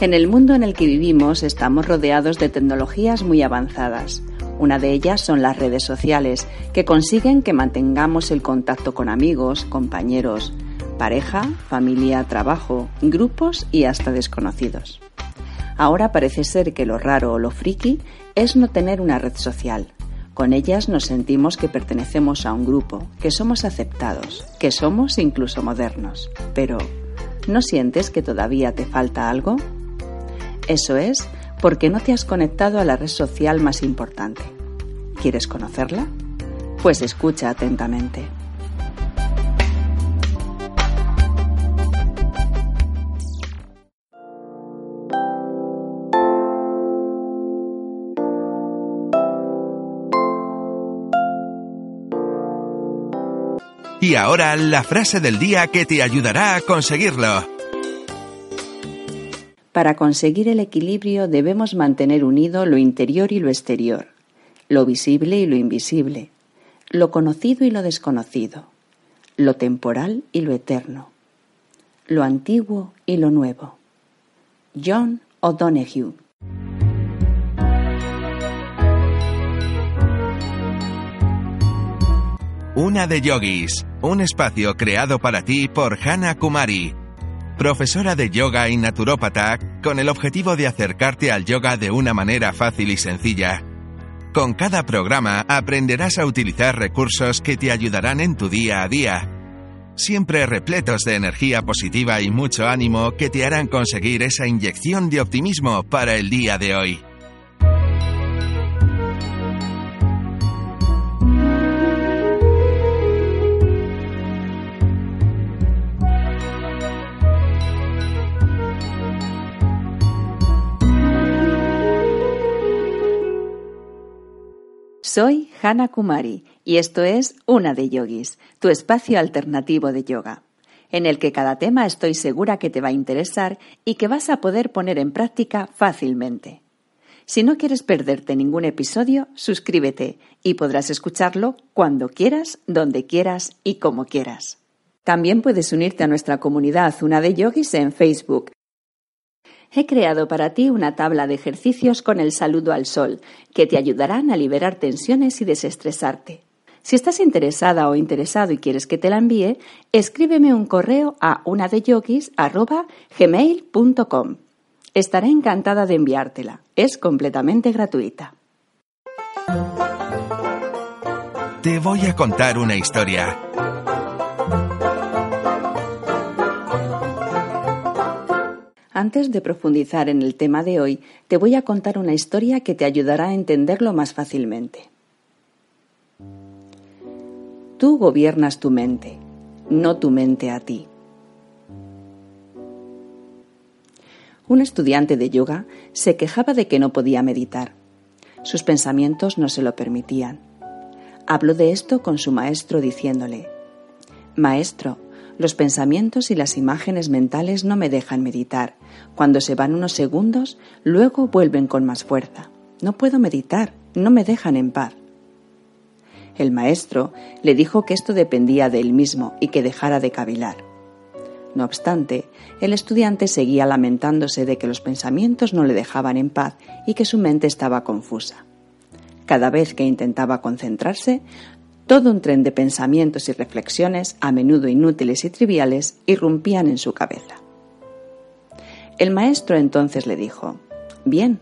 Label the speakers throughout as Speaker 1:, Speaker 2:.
Speaker 1: En el mundo en el que vivimos estamos rodeados de tecnologías muy avanzadas. Una de ellas son las redes sociales, que consiguen que mantengamos el contacto con amigos, compañeros, pareja, familia, trabajo, grupos y hasta desconocidos. Ahora parece ser que lo raro o lo friki es no tener una red social, con ellas nos sentimos que pertenecemos a un grupo, que somos aceptados, que somos incluso modernos. Pero, ¿no sientes que todavía te falta algo? Eso es porque no te has conectado a la red social más importante. ¿Quieres conocerla? Pues escucha atentamente.
Speaker 2: Y ahora la frase del día que te ayudará a conseguirlo.
Speaker 1: Para conseguir el equilibrio debemos mantener unido lo interior y lo exterior, lo visible y lo invisible, lo conocido y lo desconocido, lo temporal y lo eterno, lo antiguo y lo nuevo. John O'Donoghue
Speaker 2: Una de Yogis, un espacio creado para ti por Hana Kumari, profesora de yoga y naturópata, con el objetivo de acercarte al yoga de una manera fácil y sencilla. Con cada programa aprenderás a utilizar recursos que te ayudarán en tu día a día, siempre repletos de energía positiva y mucho ánimo que te harán conseguir esa inyección de optimismo para el día de hoy.
Speaker 1: Soy Hana Kumari y esto es Una de Yogis, tu espacio alternativo de yoga, en el que cada tema estoy segura que te va a interesar y que vas a poder poner en práctica fácilmente. Si no quieres perderte ningún episodio, suscríbete y podrás escucharlo cuando quieras, donde quieras y como quieras. También puedes unirte a nuestra comunidad Una de Yogis en Facebook He creado para ti una tabla de ejercicios con el saludo al sol, que te ayudarán a liberar tensiones y desestresarte. Si estás interesada o interesado y quieres que te la envíe, escríbeme un correo a unadeyogis.gmail.com. Estaré encantada de enviártela. Es completamente gratuita.
Speaker 2: Te voy a contar una historia.
Speaker 1: Antes de profundizar en el tema de hoy, te voy a contar una historia que te ayudará a entenderlo más fácilmente. Tú gobiernas tu mente, no tu mente a ti. Un estudiante de yoga se quejaba de que no podía meditar. Sus pensamientos no se lo permitían. Habló de esto con su maestro diciéndole, Maestro, los pensamientos y las imágenes mentales no me dejan meditar. Cuando se van unos segundos, luego vuelven con más fuerza. No puedo meditar, no me dejan en paz. El maestro le dijo que esto dependía de él mismo y que dejara de cavilar. No obstante, el estudiante seguía lamentándose de que los pensamientos no le dejaban en paz y que su mente estaba confusa. Cada vez que intentaba concentrarse, todo un tren de pensamientos y reflexiones, a menudo inútiles y triviales, irrumpían en su cabeza. El maestro entonces le dijo, Bien,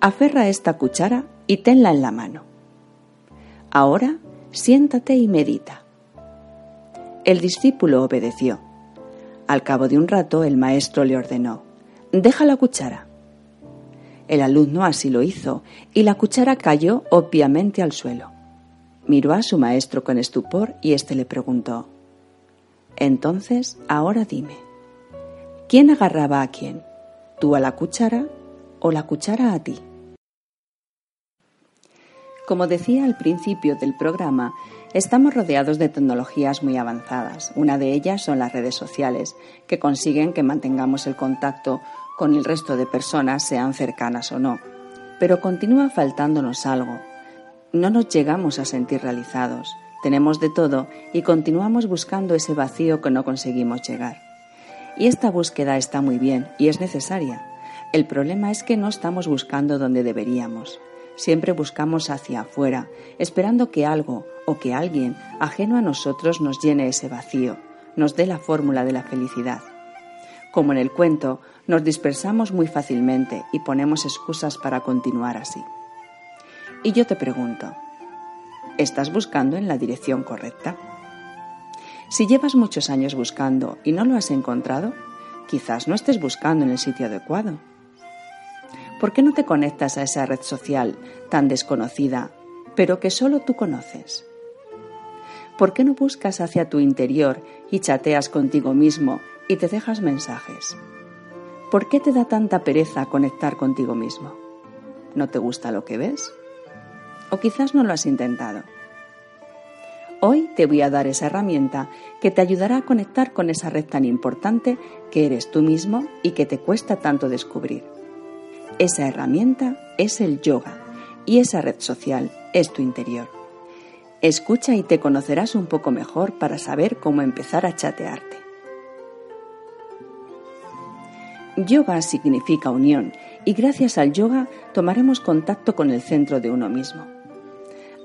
Speaker 1: aferra esta cuchara y tenla en la mano. Ahora siéntate y medita. El discípulo obedeció. Al cabo de un rato el maestro le ordenó, Deja la cuchara. El alumno así lo hizo y la cuchara cayó obviamente al suelo. Miró a su maestro con estupor y éste le preguntó, Entonces, ahora dime, ¿quién agarraba a quién? ¿Tú a la cuchara o la cuchara a ti? Como decía al principio del programa, estamos rodeados de tecnologías muy avanzadas. Una de ellas son las redes sociales, que consiguen que mantengamos el contacto con el resto de personas, sean cercanas o no. Pero continúa faltándonos algo. No nos llegamos a sentir realizados. Tenemos de todo y continuamos buscando ese vacío que no conseguimos llegar. Y esta búsqueda está muy bien y es necesaria. El problema es que no estamos buscando donde deberíamos. Siempre buscamos hacia afuera, esperando que algo o que alguien ajeno a nosotros nos llene ese vacío, nos dé la fórmula de la felicidad. Como en el cuento, nos dispersamos muy fácilmente y ponemos excusas para continuar así. Y yo te pregunto, ¿estás buscando en la dirección correcta? Si llevas muchos años buscando y no lo has encontrado, quizás no estés buscando en el sitio adecuado. ¿Por qué no te conectas a esa red social tan desconocida, pero que solo tú conoces? ¿Por qué no buscas hacia tu interior y chateas contigo mismo y te dejas mensajes? ¿Por qué te da tanta pereza conectar contigo mismo? ¿No te gusta lo que ves? O quizás no lo has intentado. Hoy te voy a dar esa herramienta que te ayudará a conectar con esa red tan importante que eres tú mismo y que te cuesta tanto descubrir. Esa herramienta es el yoga y esa red social es tu interior. Escucha y te conocerás un poco mejor para saber cómo empezar a chatearte. Yoga significa unión y gracias al yoga tomaremos contacto con el centro de uno mismo.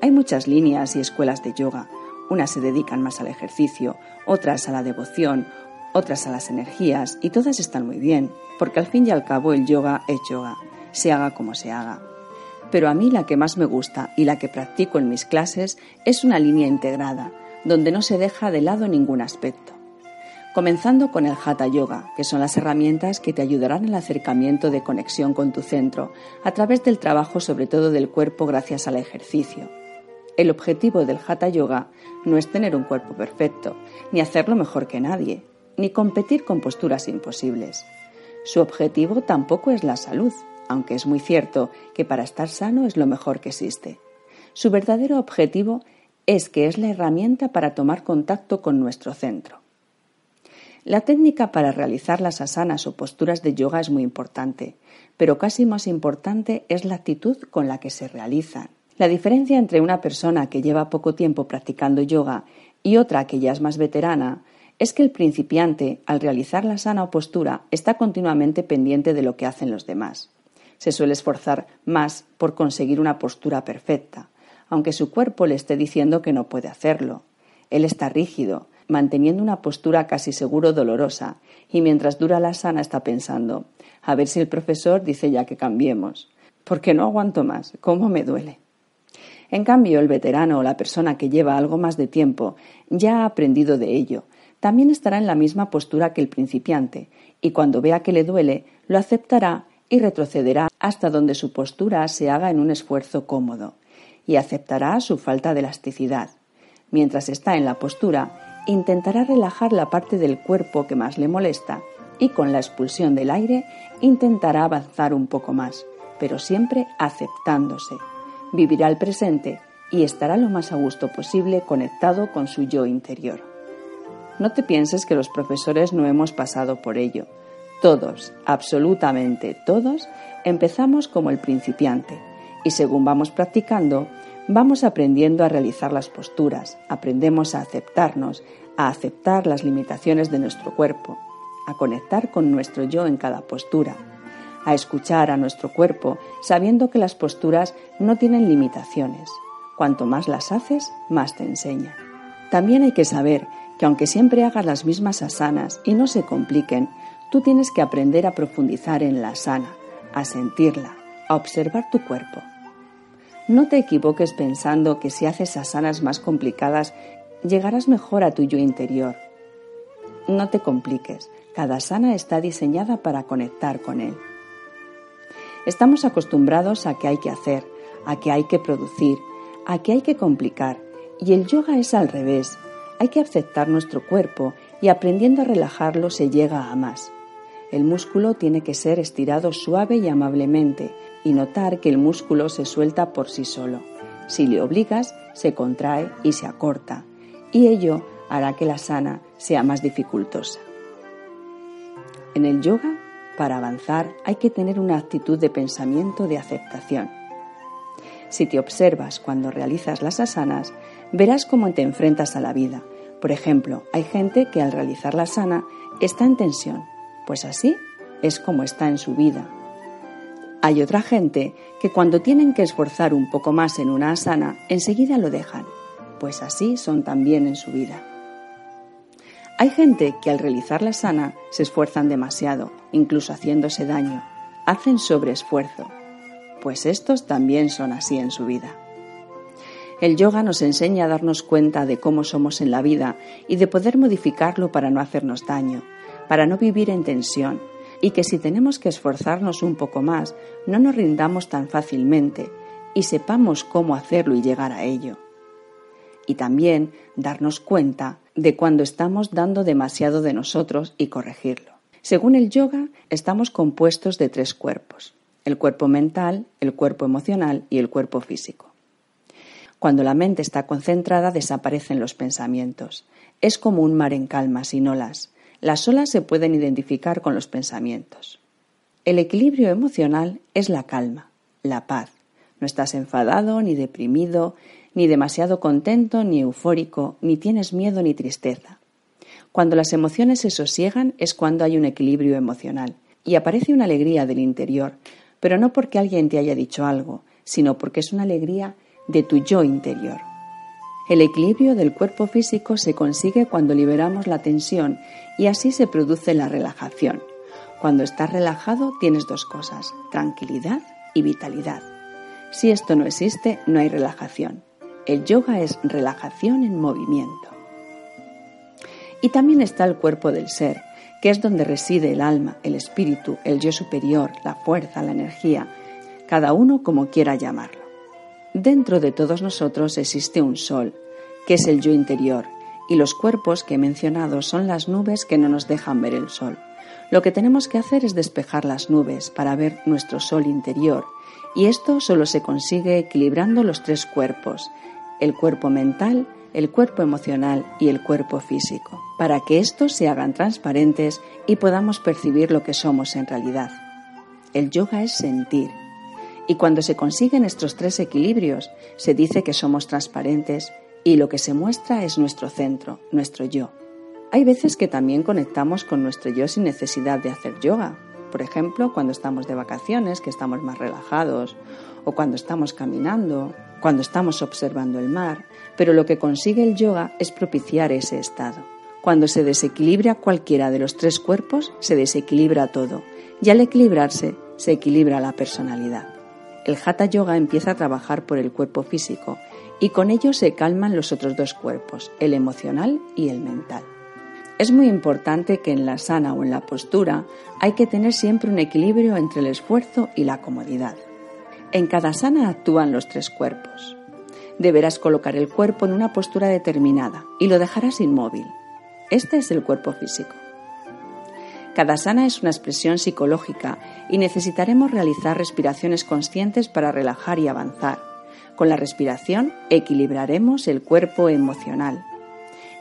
Speaker 1: Hay muchas líneas y escuelas de yoga. Unas se dedican más al ejercicio, otras a la devoción, otras a las energías y todas están muy bien, porque al fin y al cabo el yoga es yoga, se haga como se haga. Pero a mí la que más me gusta y la que practico en mis clases es una línea integrada, donde no se deja de lado ningún aspecto. Comenzando con el Hatha Yoga, que son las herramientas que te ayudarán en el acercamiento de conexión con tu centro, a través del trabajo sobre todo del cuerpo gracias al ejercicio. El objetivo del Hatha Yoga no es tener un cuerpo perfecto, ni hacerlo mejor que nadie, ni competir con posturas imposibles. Su objetivo tampoco es la salud, aunque es muy cierto que para estar sano es lo mejor que existe. Su verdadero objetivo es que es la herramienta para tomar contacto con nuestro centro. La técnica para realizar las asanas o posturas de yoga es muy importante, pero casi más importante es la actitud con la que se realizan. La diferencia entre una persona que lleva poco tiempo practicando yoga y otra que ya es más veterana es que el principiante, al realizar la sana postura, está continuamente pendiente de lo que hacen los demás. Se suele esforzar más por conseguir una postura perfecta, aunque su cuerpo le esté diciendo que no puede hacerlo. Él está rígido, manteniendo una postura casi seguro dolorosa, y mientras dura la sana está pensando, a ver si el profesor dice ya que cambiemos, porque no aguanto más, cómo me duele. En cambio, el veterano o la persona que lleva algo más de tiempo ya ha aprendido de ello también estará en la misma postura que el principiante, y cuando vea que le duele, lo aceptará y retrocederá hasta donde su postura se haga en un esfuerzo cómodo, y aceptará su falta de elasticidad. Mientras está en la postura, intentará relajar la parte del cuerpo que más le molesta y con la expulsión del aire intentará avanzar un poco más, pero siempre aceptándose. Vivirá el presente y estará lo más a gusto posible conectado con su yo interior. No te pienses que los profesores no hemos pasado por ello. Todos, absolutamente todos, empezamos como el principiante y según vamos practicando, vamos aprendiendo a realizar las posturas, aprendemos a aceptarnos, a aceptar las limitaciones de nuestro cuerpo, a conectar con nuestro yo en cada postura, a escuchar a nuestro cuerpo sabiendo que las posturas no tienen limitaciones. Cuanto más las haces, más te enseña. También hay que saber que aunque siempre hagas las mismas asanas y no se compliquen, tú tienes que aprender a profundizar en la asana, a sentirla, a observar tu cuerpo. No te equivoques pensando que si haces asanas más complicadas llegarás mejor a tu yo interior. No te compliques, cada asana está diseñada para conectar con él. Estamos acostumbrados a que hay que hacer, a que hay que producir, a que hay que complicar, y el yoga es al revés, hay que aceptar nuestro cuerpo y aprendiendo a relajarlo se llega a más. El músculo tiene que ser estirado suave y amablemente y notar que el músculo se suelta por sí solo. Si le obligas, se contrae y se acorta, y ello hará que la sana sea más dificultosa. En el yoga, para avanzar, hay que tener una actitud de pensamiento de aceptación. Si te observas cuando realizas las asanas, verás cómo te enfrentas a la vida. Por ejemplo, hay gente que al realizar la asana está en tensión, pues así es como está en su vida. Hay otra gente que cuando tienen que esforzar un poco más en una asana, enseguida lo dejan, pues así son también en su vida. Hay gente que al realizar la sana se esfuerzan demasiado, incluso haciéndose daño, hacen sobreesfuerzo, pues estos también son así en su vida. El yoga nos enseña a darnos cuenta de cómo somos en la vida y de poder modificarlo para no hacernos daño, para no vivir en tensión, y que si tenemos que esforzarnos un poco más, no nos rindamos tan fácilmente y sepamos cómo hacerlo y llegar a ello. Y también darnos cuenta de cuando estamos dando demasiado de nosotros y corregirlo. Según el yoga, estamos compuestos de tres cuerpos, el cuerpo mental, el cuerpo emocional y el cuerpo físico. Cuando la mente está concentrada desaparecen los pensamientos. Es como un mar en calma, sin olas. Las olas se pueden identificar con los pensamientos. El equilibrio emocional es la calma, la paz. No estás enfadado, ni deprimido, ni demasiado contento, ni eufórico, ni tienes miedo ni tristeza. Cuando las emociones se sosiegan es cuando hay un equilibrio emocional y aparece una alegría del interior, pero no porque alguien te haya dicho algo, sino porque es una alegría de tu yo interior. El equilibrio del cuerpo físico se consigue cuando liberamos la tensión y así se produce la relajación. Cuando estás relajado tienes dos cosas, tranquilidad y vitalidad. Si esto no existe, no hay relajación. El yoga es relajación en movimiento. Y también está el cuerpo del ser, que es donde reside el alma, el espíritu, el yo superior, la fuerza, la energía, cada uno como quiera llamarlo. Dentro de todos nosotros existe un sol, que es el yo interior, y los cuerpos que he mencionado son las nubes que no nos dejan ver el sol. Lo que tenemos que hacer es despejar las nubes para ver nuestro sol interior, y esto solo se consigue equilibrando los tres cuerpos, el cuerpo mental, el cuerpo emocional y el cuerpo físico, para que estos se hagan transparentes y podamos percibir lo que somos en realidad. El yoga es sentir. Y cuando se consiguen estos tres equilibrios, se dice que somos transparentes y lo que se muestra es nuestro centro, nuestro yo. Hay veces que también conectamos con nuestro yo sin necesidad de hacer yoga. Por ejemplo, cuando estamos de vacaciones, que estamos más relajados, o cuando estamos caminando, cuando estamos observando el mar, pero lo que consigue el yoga es propiciar ese estado. Cuando se desequilibra cualquiera de los tres cuerpos, se desequilibra todo, y al equilibrarse, se equilibra la personalidad. El hatha yoga empieza a trabajar por el cuerpo físico y con ello se calman los otros dos cuerpos, el emocional y el mental. Es muy importante que en la sana o en la postura hay que tener siempre un equilibrio entre el esfuerzo y la comodidad. En cada sana actúan los tres cuerpos. Deberás colocar el cuerpo en una postura determinada y lo dejarás inmóvil. Este es el cuerpo físico. Cada sana es una expresión psicológica y necesitaremos realizar respiraciones conscientes para relajar y avanzar. Con la respiración equilibraremos el cuerpo emocional.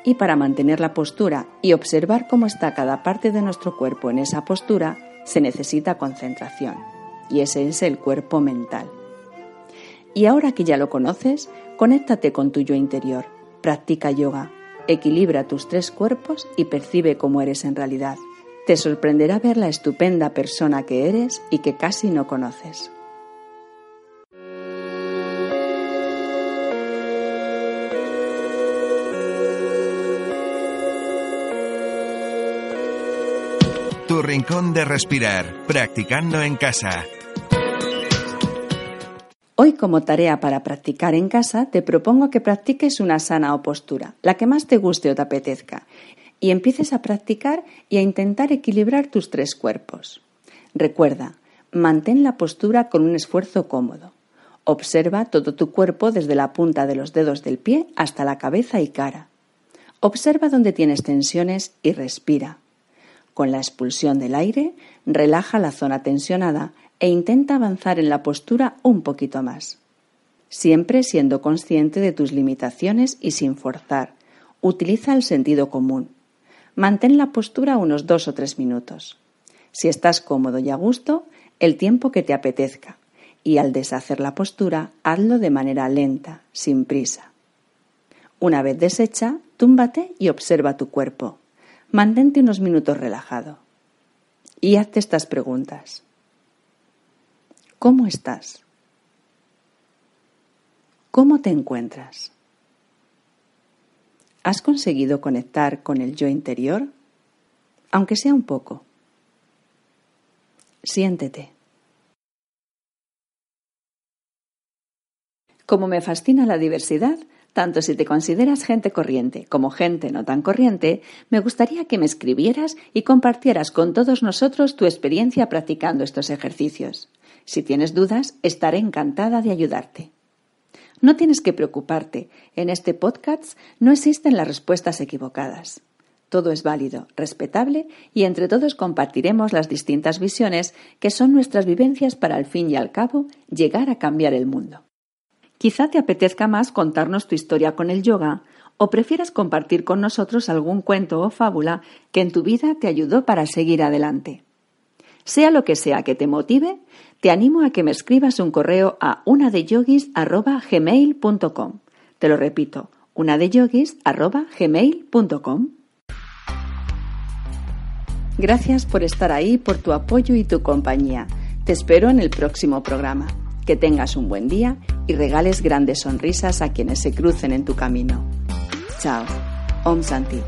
Speaker 1: Y para mantener la postura y observar cómo está cada parte de nuestro cuerpo en esa postura, se necesita concentración y ese es el cuerpo mental. Y ahora que ya lo conoces, conéctate con tu yo interior, practica yoga, equilibra tus tres cuerpos y percibe cómo eres en realidad. Te sorprenderá ver la estupenda persona que eres y que casi no conoces.
Speaker 2: Rincón de respirar, practicando en casa.
Speaker 1: Hoy como tarea para practicar en casa te propongo que practiques una sana o postura, la que más te guste o te apetezca, y empieces a practicar y a intentar equilibrar tus tres cuerpos. Recuerda, mantén la postura con un esfuerzo cómodo. Observa todo tu cuerpo desde la punta de los dedos del pie hasta la cabeza y cara. Observa dónde tienes tensiones y respira. Con la expulsión del aire, relaja la zona tensionada e intenta avanzar en la postura un poquito más. Siempre siendo consciente de tus limitaciones y sin forzar. Utiliza el sentido común. Mantén la postura unos dos o tres minutos. Si estás cómodo y a gusto, el tiempo que te apetezca. Y al deshacer la postura, hazlo de manera lenta, sin prisa. Una vez deshecha, túmbate y observa tu cuerpo. Mantente unos minutos relajado. Y hazte estas preguntas. ¿Cómo estás? ¿Cómo te encuentras? ¿Has conseguido conectar con el yo interior? Aunque sea un poco. Siéntete. Como me fascina la diversidad, tanto si te consideras gente corriente como gente no tan corriente, me gustaría que me escribieras y compartieras con todos nosotros tu experiencia practicando estos ejercicios. Si tienes dudas, estaré encantada de ayudarte. No tienes que preocuparte. En este podcast no existen las respuestas equivocadas. Todo es válido, respetable y entre todos compartiremos las distintas visiones que son nuestras vivencias para al fin y al cabo llegar a cambiar el mundo. Quizá te apetezca más contarnos tu historia con el yoga o prefieras compartir con nosotros algún cuento o fábula que en tu vida te ayudó para seguir adelante. Sea lo que sea que te motive, te animo a que me escribas un correo a unadeyogis.gmail.com. Te lo repito, unadeyogis.gmail.com. Gracias por estar ahí, por tu apoyo y tu compañía. Te espero en el próximo programa. Que tengas un buen día y regales grandes sonrisas a quienes se crucen en tu camino. Chao. Om Santi.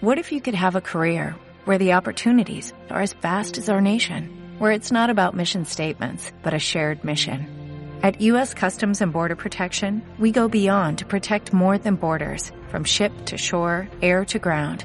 Speaker 3: What if you could have a career where the opportunities are as vast as our nation, where it's not about mission statements, but a shared mission? At U.S. Customs and Border Protection, we go beyond to protect more than borders, from ship to shore, air to ground,